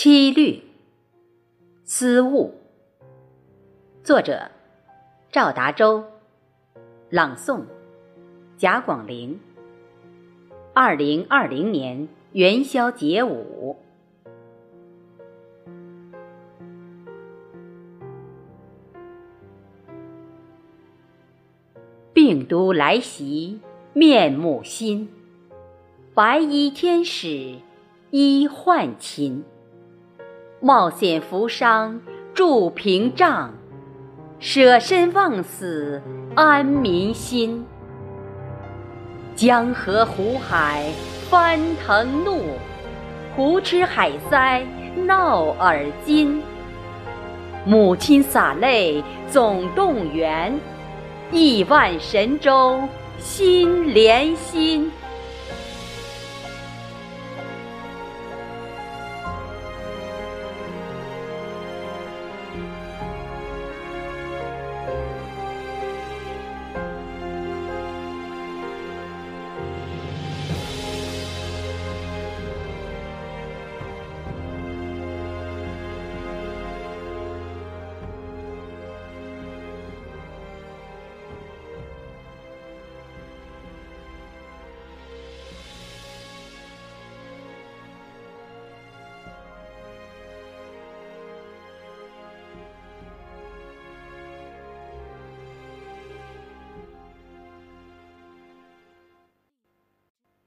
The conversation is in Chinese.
七律，思悟。作者：赵达洲，朗诵：贾广陵。二零二零年元宵节舞。病毒来袭，面目新，白衣天使医患亲。冒险扶伤筑屏障，舍身忘死安民心。江河湖海翻腾怒，胡吃海塞闹耳惊。母亲洒泪总动员，亿万神州心连心。